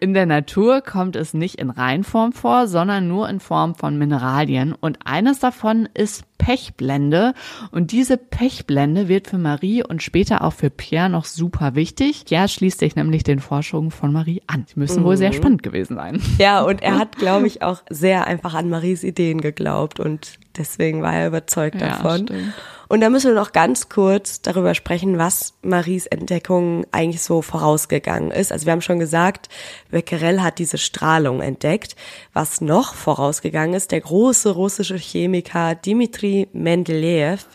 In der Natur kommt es nicht in Reinform vor, sondern nur in Form von Mineralien. Und eines davon ist Pechblende. Und diese Pechblende wird für Marie und später auch für Pierre noch super wichtig. Pierre schließt sich nämlich den Forschungen von Marie an. Die müssen wohl sehr spannend gewesen sein. Ja, und er (laughs) hat, glaube ich, auch sehr einfach an Maries Ideen geglaubt und deswegen war er überzeugt Ja, davon. stimmt. Und da müssen wir noch ganz kurz darüber sprechen, was Maries Entdeckung eigentlich so vorausgegangen ist. Also wir haben schon gesagt, Becquerel hat diese Strahlung entdeckt. Was noch vorausgegangen ist, der große russische Chemiker Dmitri Mendeleev,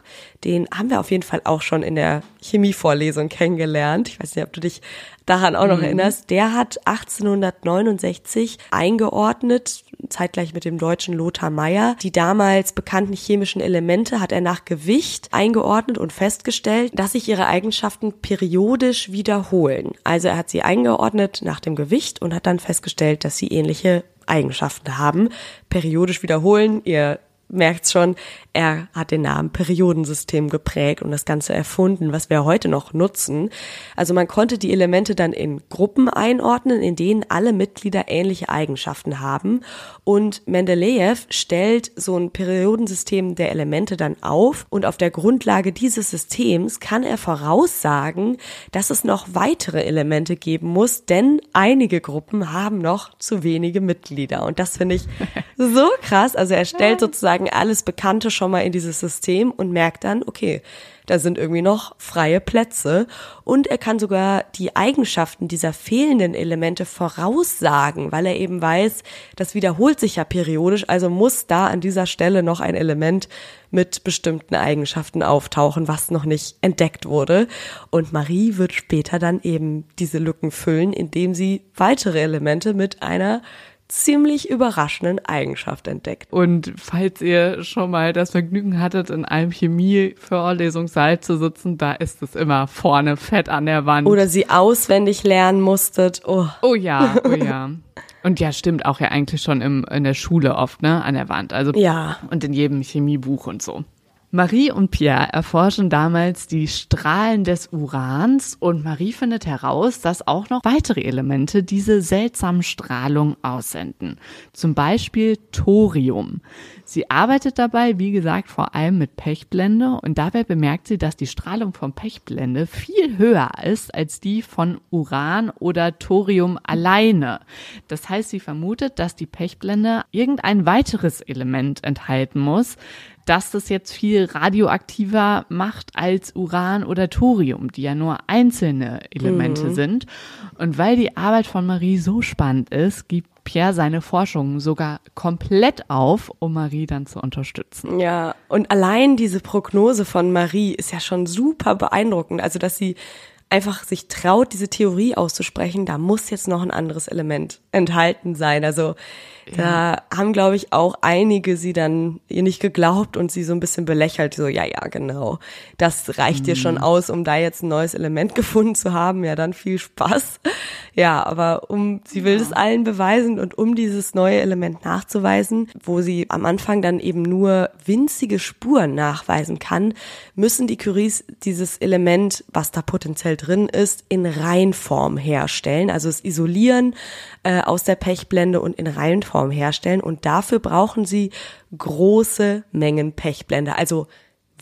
den haben wir auf jeden Fall auch schon in der Chemievorlesung kennengelernt. Ich weiß nicht, ob du dich daran auch noch erinnerst. Der hat 1869 eingeordnet, zeitgleich mit dem deutschen Lothar Meyer, die damals bekannten chemischen Elemente hat er nach Gewicht eingeordnet und festgestellt, dass sich ihre Eigenschaften periodisch wiederholen. Also er hat sie eingeordnet nach dem Gewicht und hat dann festgestellt, dass sie ähnliche Eigenschaften haben. Periodisch wiederholen, ihr merkt's schon, er hat den Namen Periodensystem geprägt und das Ganze erfunden, was wir heute noch nutzen. Also man konnte die Elemente dann in Gruppen einordnen, in denen alle Mitglieder ähnliche Eigenschaften haben. Und Mendeleev stellt so ein Periodensystem der Elemente dann auf und auf der Grundlage dieses Systems kann er voraussagen, dass es noch weitere Elemente geben muss, denn einige Gruppen haben noch zu wenige Mitglieder. Und das finde ich (laughs) so krass. Also er stellt sozusagen alles Bekannte schon mal in dieses System und merkt dann, okay, da sind irgendwie noch freie Plätze und er kann sogar die Eigenschaften dieser fehlenden Elemente voraussagen, weil er eben weiß, das wiederholt sich ja periodisch, also muss da an dieser Stelle noch ein Element mit bestimmten Eigenschaften auftauchen, was noch nicht entdeckt wurde. Und Marie wird später dann eben diese Lücken füllen, indem sie weitere Elemente mit einer ziemlich überraschenden Eigenschaft entdeckt. Und falls ihr schon mal das Vergnügen hattet, in einem Chemie-Vorlesungssaal zu sitzen, da ist es immer vorne fett an der Wand. Oder sie auswendig lernen musstet. Oh, oh ja, oh ja. Und ja, stimmt auch ja eigentlich schon im, in der Schule oft, ne, an der Wand. Also ja. und in jedem Chemiebuch und so. Marie und Pierre erforschen damals die Strahlen des Urans und Marie findet heraus, dass auch noch weitere Elemente diese seltsamen Strahlung aussenden. Zum Beispiel Thorium. Sie arbeitet dabei, wie gesagt, vor allem mit Pechblende und dabei bemerkt sie, dass die Strahlung von Pechblende viel höher ist als die von Uran oder Thorium alleine. Das heißt, sie vermutet, dass die Pechblende irgendein weiteres Element enthalten muss, dass das jetzt viel radioaktiver macht als Uran oder Thorium, die ja nur einzelne Elemente mhm. sind. Und weil die Arbeit von Marie so spannend ist, gibt Pierre seine Forschung sogar komplett auf, um Marie dann zu unterstützen. Ja, und allein diese Prognose von Marie ist ja schon super beeindruckend. Also, dass sie einfach sich traut, diese Theorie auszusprechen, da muss jetzt noch ein anderes Element enthalten sein. Also da haben, glaube ich, auch einige sie dann ihr nicht geglaubt und sie so ein bisschen belächelt. So, ja, ja, genau. Das reicht mhm. dir schon mhm. aus, um da jetzt ein neues Element (laughs) gefunden zu haben. Ja, dann viel Spaß. Ja, aber um, sie will es ja. allen beweisen und um dieses neue Element nachzuweisen, wo sie am Anfang dann eben nur winzige Spuren nachweisen kann, müssen die Curies dieses Element, was da potenziell drin ist, in Reinform herstellen. Also es isolieren äh, aus der Pechblende und in Reihenform herstellen. Und dafür brauchen sie große Mengen Pechblende. Also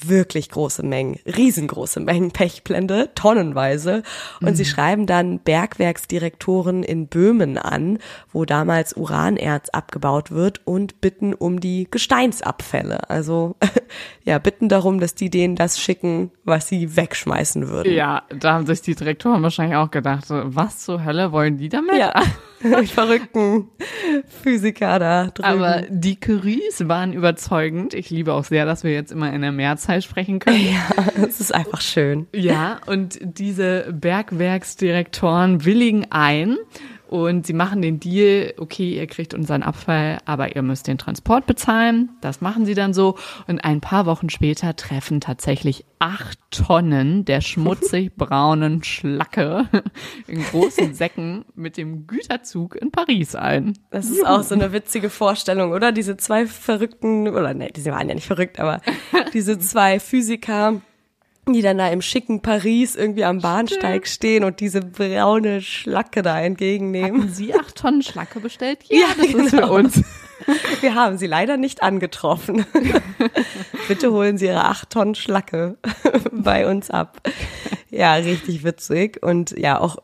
wirklich große Mengen, riesengroße Mengen Pechblende, tonnenweise. Und mhm. sie schreiben dann Bergwerksdirektoren in Böhmen an, wo damals Uranerz abgebaut wird und bitten um die Gesteinsabfälle. Also (laughs) ja, bitten darum, dass die denen das schicken, was sie wegschmeißen würden. Ja, da haben sich die Direktoren wahrscheinlich auch gedacht, was zur Hölle wollen die damit? Ja. (laughs) (laughs) verrückten Physiker da drüben. Aber die Curies waren überzeugend. Ich liebe auch sehr, dass wir jetzt immer in der Mehrzahl sprechen können. (laughs) Ja, es ist einfach schön. Ja, und diese Bergwerksdirektoren willigen ein und sie machen den Deal, okay, ihr kriegt unseren Abfall, aber ihr müsst den Transport bezahlen. Das machen sie dann so. Und ein paar Wochen später treffen tatsächlich acht Tonnen der schmutzig (laughs) braunen Schlacke in großen Säcken mit dem Güterzug in Paris ein. Das ist auch so eine witzige Vorstellung, oder? Diese zwei verrückten, oder ne, diese waren ja nicht verrückt, aber (laughs) diese zwei Physiker, die dann da im schicken Paris irgendwie am Bahnsteig stehen und diese braune Schlacke da entgegennehmen. Hatten Sie acht Tonnen Schlacke bestellt? (laughs) Ja, ja das genau. ist für uns. (laughs) Wir haben sie leider nicht angetroffen. (laughs) Bitte holen Sie Ihre acht Tonnen Schlacke bei uns ab. Ja, richtig witzig und ja, auch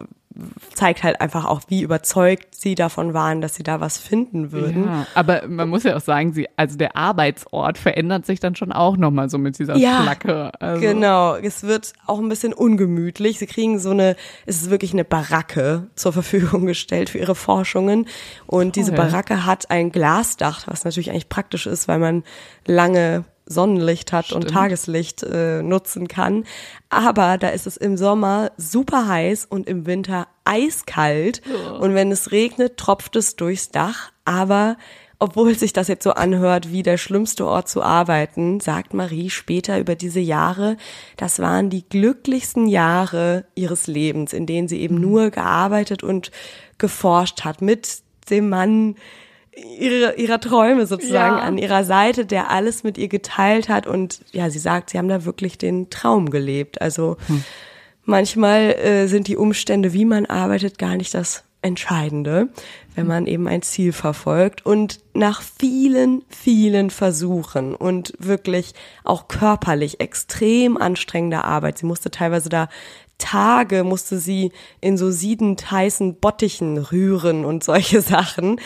zeigt halt einfach auch, wie überzeugt sie davon waren, dass sie da was finden würden. Ja, aber man muss ja auch sagen, sie, also der Arbeitsort verändert sich dann schon auch nochmal so mit dieser ja, Flacke. Also. Genau, es wird auch ein bisschen ungemütlich. Sie kriegen so eine, es ist wirklich eine Baracke zur Verfügung (laughs) gestellt für ihre Forschungen. Und Toll. diese Baracke hat ein Glasdach, was natürlich eigentlich praktisch ist, weil man lange Sonnenlicht hat Stimmt. und Tageslicht äh, nutzen kann. Aber da ist es im Sommer super heiß und im Winter eiskalt. Oh. Und wenn es regnet, tropft es durchs Dach. Aber obwohl sich das jetzt so anhört wie der schlimmste Ort zu arbeiten, sagt Marie später über diese Jahre, das waren die glücklichsten Jahre ihres Lebens, in denen sie eben mhm. nur gearbeitet und geforscht hat mit dem Mann, ihre, ihrer Träume sozusagen Ja. an ihrer Seite, der alles mit ihr geteilt hat. Und ja, sie sagt, sie haben da wirklich den Traum gelebt. Also manchmal äh, sind die Umstände, wie man arbeitet, gar nicht das Entscheidende, wenn man eben ein Ziel verfolgt. Und nach vielen, vielen Versuchen und wirklich auch körperlich extrem anstrengender Arbeit, sie musste teilweise da Tage musste sie in so siedend heißen Bottichen rühren und solche (laughs) Sachen.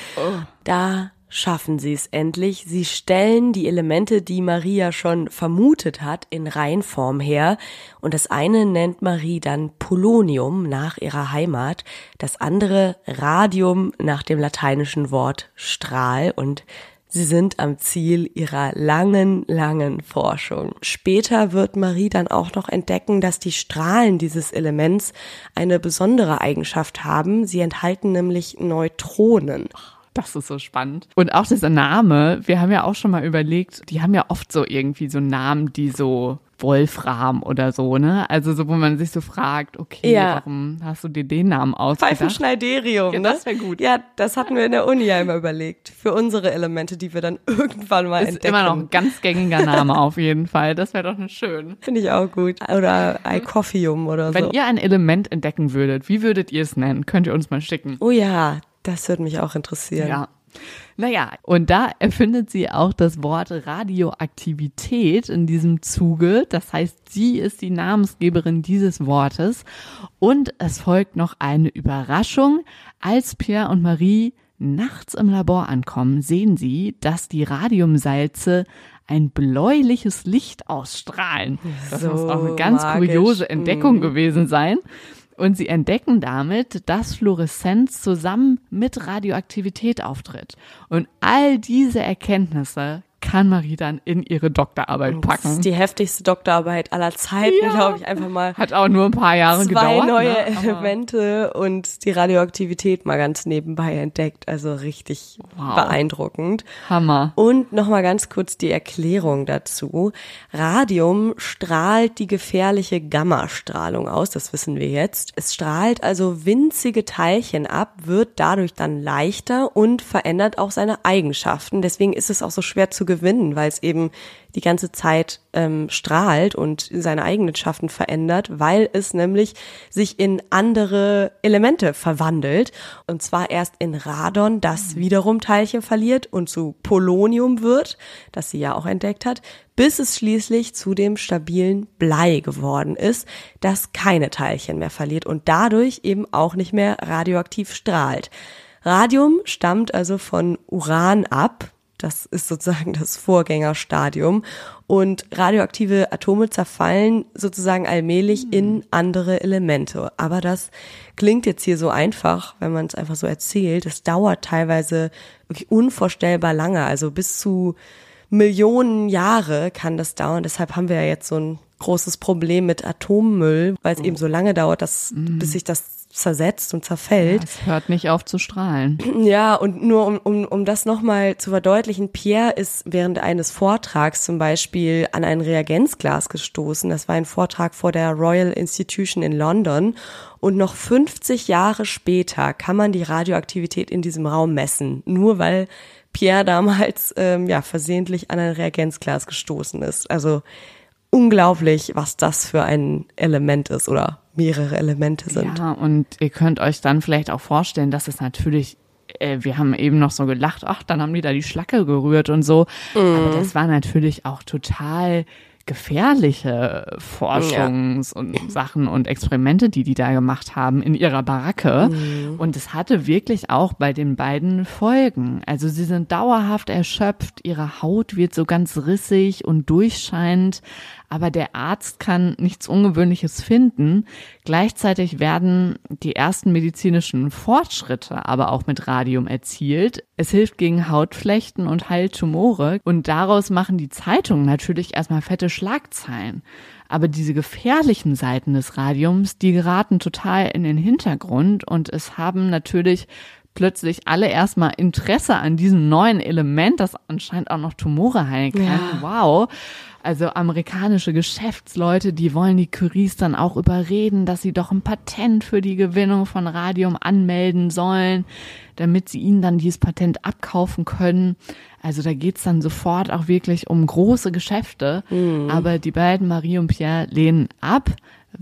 Da schaffen sie es endlich. Sie stellen die Elemente, die Maria schon vermutet hat, in Reinform her. Und das eine nennt Marie dann Polonium nach ihrer Heimat, das andere Radium nach dem lateinischen Wort Strahl und Sie sind am Ziel ihrer langen, langen Forschung. Später wird Marie dann auch noch entdecken, dass die Strahlen dieses Elements eine besondere Eigenschaft haben. Sie enthalten nämlich Neutronen. Das ist so spannend. Und auch dieser Name, wir haben ja auch schon mal überlegt, die haben ja oft so irgendwie so Namen, die so Wolfram oder so, ne? Also so, wo man sich so fragt, okay, Ja. warum hast du dir den Namen ausgedacht? Pfeifenschneiderium, Ja, ne? das wär gut. Ja, das hatten wir in der Uni ja immer überlegt. Für unsere Elemente, die wir dann (laughs) irgendwann mal Ist entdecken. immer noch ein ganz gängiger Name auf jeden Fall. Das wäre doch schön. Finde ich auch gut. Oder Icophium oder Wenn so. ihr ein Element entdecken würdet, wie würdet ihr es nennen? Könnt ihr uns mal schicken. Oh ja, das würde mich auch interessieren. Ja. Naja, und da erfindet sie auch das Wort Radioaktivität in diesem Zuge. Das heißt, sie ist die Namensgeberin dieses Wortes. Und es folgt noch eine Überraschung. Als Pierre und Marie nachts im Labor ankommen, sehen sie, dass die Radiumsalze ein bläuliches Licht ausstrahlen. Das So muss auch eine ganz magisch. kuriose Entdeckung gewesen sein. Und sie entdecken damit, dass Fluoreszenz zusammen mit Radioaktivität auftritt. Und all diese Erkenntnisse kann Marie dann in ihre Doktorarbeit Das packen. ist die heftigste Doktorarbeit aller Zeiten, Ja. glaube ich, einfach mal. Hat auch nur ein paar Jahre zwei gedauert. neue ne? Aber- Elemente und die Radioaktivität mal ganz nebenbei entdeckt. Also richtig Wow. beeindruckend. Hammer. Und nochmal ganz kurz die Erklärung dazu. Radium strahlt die gefährliche Gammastrahlung aus, das wissen wir jetzt. Es strahlt also winzige Teilchen ab, wird dadurch dann leichter und verändert auch seine Eigenschaften. Deswegen ist es auch so schwer zu gewinnen, weil es eben die ganze Zeit ähm, strahlt und seine Eigenschaften verändert, weil es nämlich sich in andere Elemente verwandelt. Und zwar erst in Radon, das wiederum Teilchen verliert und zu Polonium wird, das sie ja auch entdeckt hat, bis es schließlich zu dem stabilen Blei geworden ist, das keine Teilchen mehr verliert und dadurch eben auch nicht mehr radioaktiv strahlt. Radium stammt also von Uran ab, das ist sozusagen das Vorgängerstadium. Und radioaktive Atome zerfallen sozusagen allmählich in andere Elemente. Aber das klingt jetzt hier so einfach, wenn man es einfach so erzählt. Es dauert teilweise wirklich unvorstellbar lange. Also bis zu Millionen Jahre kann das dauern. Deshalb haben wir ja jetzt so ein großes Problem mit Atommüll, weil es eben so lange dauert, dass, bis sich das zersetzt und zerfällt. Es hört nicht auf zu strahlen. (clears throat) Ja, und nur um, um, um das nochmal zu verdeutlichen, Pierre ist während eines Vortrags zum Beispiel an ein Reagenzglas gestoßen. Das war ein Vortrag vor der Royal Institution in London. Und noch 50 Jahre später kann man die Radioaktivität in diesem Raum messen. Nur weil Pierre damals ähm, ja versehentlich an ein Reagenzglas gestoßen ist. Also unglaublich, was das für ein Element ist oder mehrere Elemente sind. Ja, und ihr könnt euch dann vielleicht auch vorstellen, dass es natürlich, äh, wir haben eben noch so gelacht, ach, dann haben die da die Schlacke gerührt und so. Aber das war natürlich auch total gefährliche Forschungs- und Sachen und Experimente, die die da gemacht haben in ihrer Baracke. Und es hatte wirklich auch bei den beiden Folgen. Also sie sind dauerhaft erschöpft, ihre Haut wird so ganz rissig und durchscheinend, aber der Arzt kann nichts Ungewöhnliches finden. Gleichzeitig werden die ersten medizinischen Fortschritte aber auch mit Radium erzielt. Es hilft gegen Hautflechten und heilt Tumore und daraus machen die Zeitungen natürlich erstmal fette Schlagzeilen. Aber diese gefährlichen Seiten des Radiums, die geraten total in den Hintergrund und es haben natürlich plötzlich alle erstmal Interesse an diesem neuen Element, das anscheinend auch noch Tumore heilen kann. Ja. Wow. Also amerikanische Geschäftsleute, die wollen die Curies dann auch überreden, dass sie doch ein Patent für die Gewinnung von Radium anmelden sollen, damit sie ihnen dann dieses Patent abkaufen können. Also da geht's dann sofort auch wirklich um große Geschäfte. Aber die beiden, Marie und Pierre, lehnen ab,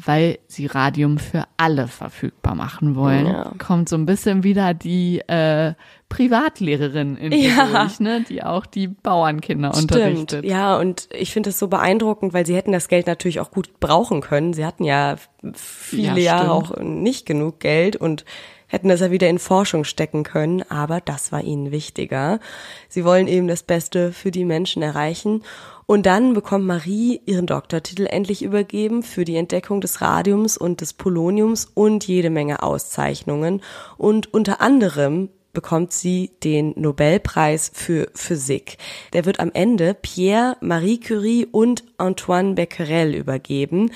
weil sie Radium für alle verfügbar machen wollen. Ja. Kommt so ein bisschen wieder die äh, Privatlehrerin in Ja. durch, ne? die auch die Bauernkinder Stimmt, unterrichtet. ja, und ich finde es so beeindruckend, weil sie hätten das Geld natürlich auch gut brauchen können. Sie hatten ja viele Ja, Jahre auch nicht genug Geld und hätten das ja wieder in Forschung stecken können, aber das war ihnen wichtiger. Sie wollen eben das Beste für die Menschen erreichen. Und dann bekommt Marie ihren Doktortitel endlich übergeben für die Entdeckung des Radiums und des Poloniums und jede Menge Auszeichnungen. Und unter anderem bekommt sie den Nobelpreis für Physik. Der wird am Ende Pierre, Marie Curie und Antoine Becquerel übergeben.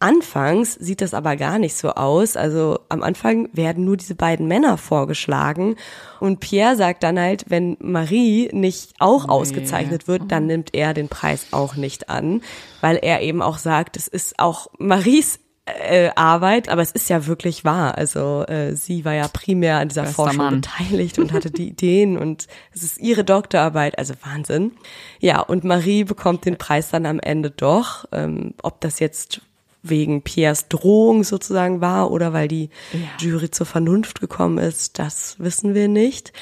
Anfangs sieht das aber gar nicht so aus. Also am Anfang werden nur diese beiden Männer vorgeschlagen. Und Pierre sagt dann halt, wenn Marie nicht auch ausgezeichnet wird, dann nimmt er den Preis auch nicht an, weil er eben auch sagt, es ist auch Maries äh, Arbeit, aber es ist ja wirklich wahr. Also äh, sie war ja primär an dieser Bester Forschung Mann. beteiligt und hatte die (laughs) Ideen und es ist ihre Doktorarbeit, also Wahnsinn. Ja, und Marie bekommt den Preis dann am Ende doch. Ähm, ob das jetzt wegen Piers Drohung sozusagen war oder weil die Jury zur Vernunft gekommen ist, das wissen wir nicht.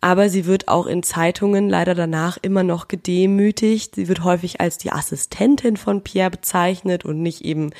Aber sie wird auch in Zeitungen leider danach immer noch gedemütigt. Sie wird häufig als die Assistentin von Pierre bezeichnet und nicht eben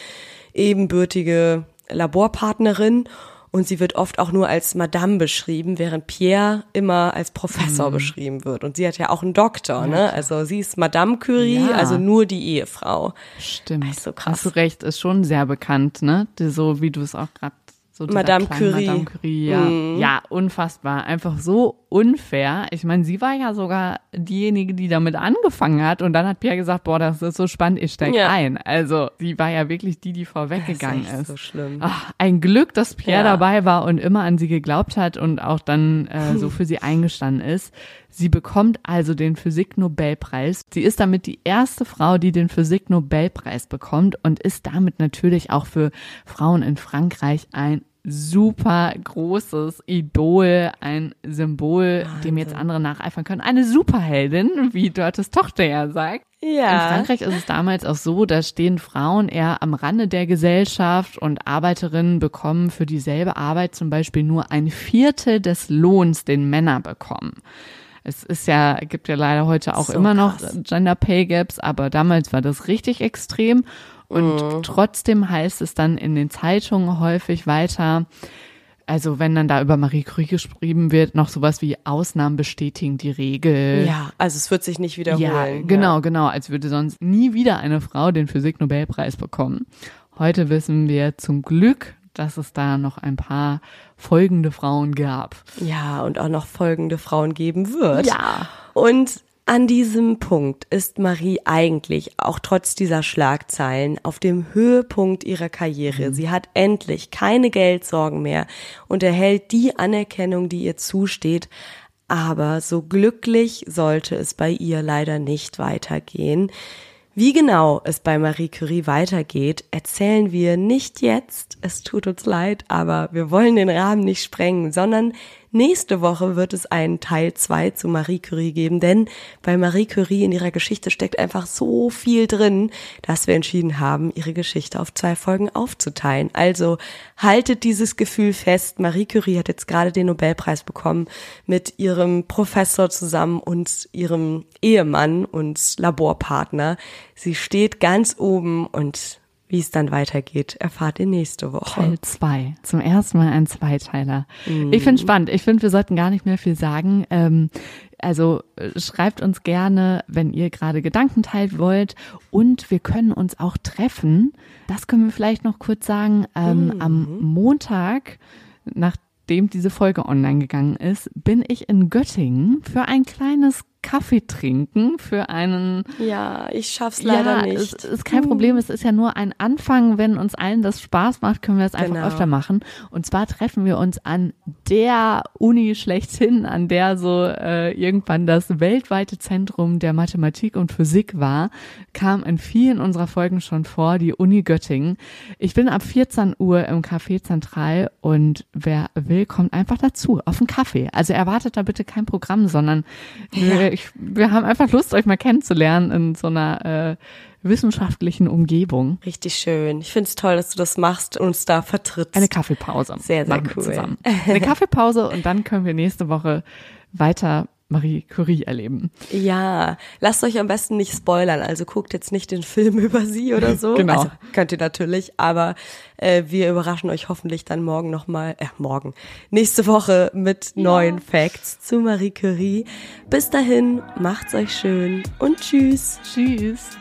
ebenbürtige Laborpartnerin. Und sie wird oft auch nur als Madame beschrieben, während Pierre immer als Professor beschrieben wird. Und sie hat ja auch einen Doktor, ne? Also sie ist Madame Curie, Ja. also nur die Ehefrau. Stimmt. Ach, so krass. Hast du recht, ist schon sehr bekannt, ne? So wie du es auch gerade so Madame Curie. Madame Curie, ja. Ja, unfassbar. Einfach so unfair. Ich meine, sie war ja sogar diejenige, die damit angefangen hat und dann hat Pierre gesagt, boah, das ist so spannend, ich steig Ja. ein. Also, sie war ja wirklich die, die vorweggegangen Das ist ist. so schlimm. Ach, ein Glück, dass Pierre Ja. dabei war und immer an sie geglaubt hat und auch dann äh, so für sie eingestanden ist. Sie bekommt also den Physik-Nobelpreis. Sie ist damit die erste Frau, die den Physik-Nobelpreis bekommt und ist damit natürlich auch für Frauen in Frankreich ein super großes Idol, ein Symbol, dem jetzt andere nacheifern können. Eine Superheldin, wie Dörtes Tochter ja sagt. In Ja. Frankreich ist es damals auch so, da stehen Frauen eher am Rande der Gesellschaft und Arbeiterinnen bekommen für dieselbe Arbeit zum Beispiel nur ein Viertel des Lohns, den Männer bekommen. Es ist ja, gibt ja leider heute auch So immer noch krass. Gender Pay Gaps, aber damals war das richtig extrem. Und Mhm. trotzdem heißt es dann in den Zeitungen häufig weiter, also wenn dann da über Marie Curie geschrieben wird, noch sowas wie Ausnahmen bestätigen die Regel. Ja, also es wird sich nicht wiederholen. Ja, genau, genau. Als würde sonst nie wieder eine Frau den Physik-Nobelpreis bekommen. Heute wissen wir zum Glück, dass es da noch ein paar folgende Frauen gab. Ja, und auch noch folgende Frauen geben wird. Ja. Und an diesem Punkt ist Marie eigentlich, auch trotz dieser Schlagzeilen, auf dem Höhepunkt ihrer Karriere. Sie hat endlich keine Geldsorgen mehr und erhält die Anerkennung, die ihr zusteht. Aber so glücklich sollte es bei ihr leider nicht weitergehen. Wie genau es bei Marie Curie weitergeht, erzählen wir nicht jetzt. Es tut uns leid, aber wir wollen den Rahmen nicht sprengen, sondern nächste Woche wird es einen Teil 2 zu Marie Curie geben, denn bei Marie Curie in ihrer Geschichte steckt einfach so viel drin, dass wir entschieden haben, ihre Geschichte auf zwei Folgen aufzuteilen. Also haltet dieses Gefühl fest. Marie Curie hat jetzt gerade den Nobelpreis bekommen mit ihrem Professor zusammen und ihrem Ehemann und Laborpartner. Sie steht ganz oben und wie es dann weitergeht, erfahrt ihr nächste Woche. Teil 2. Zum ersten Mal ein Zweiteiler. Ich finde spannend. Ich finde, wir sollten gar nicht mehr viel sagen. Ähm, also äh, schreibt uns gerne, wenn ihr gerade Gedanken teilt wollt. Und wir können uns auch treffen. Das können wir vielleicht noch kurz sagen. Ähm, Am Montag, nachdem diese Folge online gegangen ist, bin ich in Göttingen für ein kleines Kaffee trinken für einen. Ja, ich schaff's leider ja, nicht. Es ist kein Problem. Es ist ja nur ein Anfang. Wenn uns allen das Spaß macht, können wir es einfach Genau. öfter machen. Und zwar treffen wir uns an der Uni schlechthin, an der so äh, irgendwann das weltweite Zentrum der Mathematik und Physik war, kam in vielen unserer Folgen schon vor, die Uni Göttingen. Ich bin ab 14 Uhr im Café Zentral und wer will, kommt einfach dazu auf einen Kaffee. Also erwartet da bitte kein Programm, sondern wir, ich, wir haben einfach Lust, euch mal kennenzulernen in so einer äh, wissenschaftlichen Umgebung. Richtig schön. Ich find's toll, dass du das machst und uns da vertrittst. Eine Kaffeepause. Sehr, sehr machen cool. Zusammen. Eine Kaffeepause und dann können wir nächste Woche weiter Marie Curie erleben. Ja, lasst euch am besten nicht spoilern. Also guckt jetzt nicht den Film (laughs) über sie oder so. Genau. Also könnt ihr natürlich, aber äh, wir überraschen euch hoffentlich dann morgen nochmal, äh, morgen, nächste Woche mit neuen Facts zu Marie Curie. Bis dahin, macht's euch schön und tschüss. Tschüss.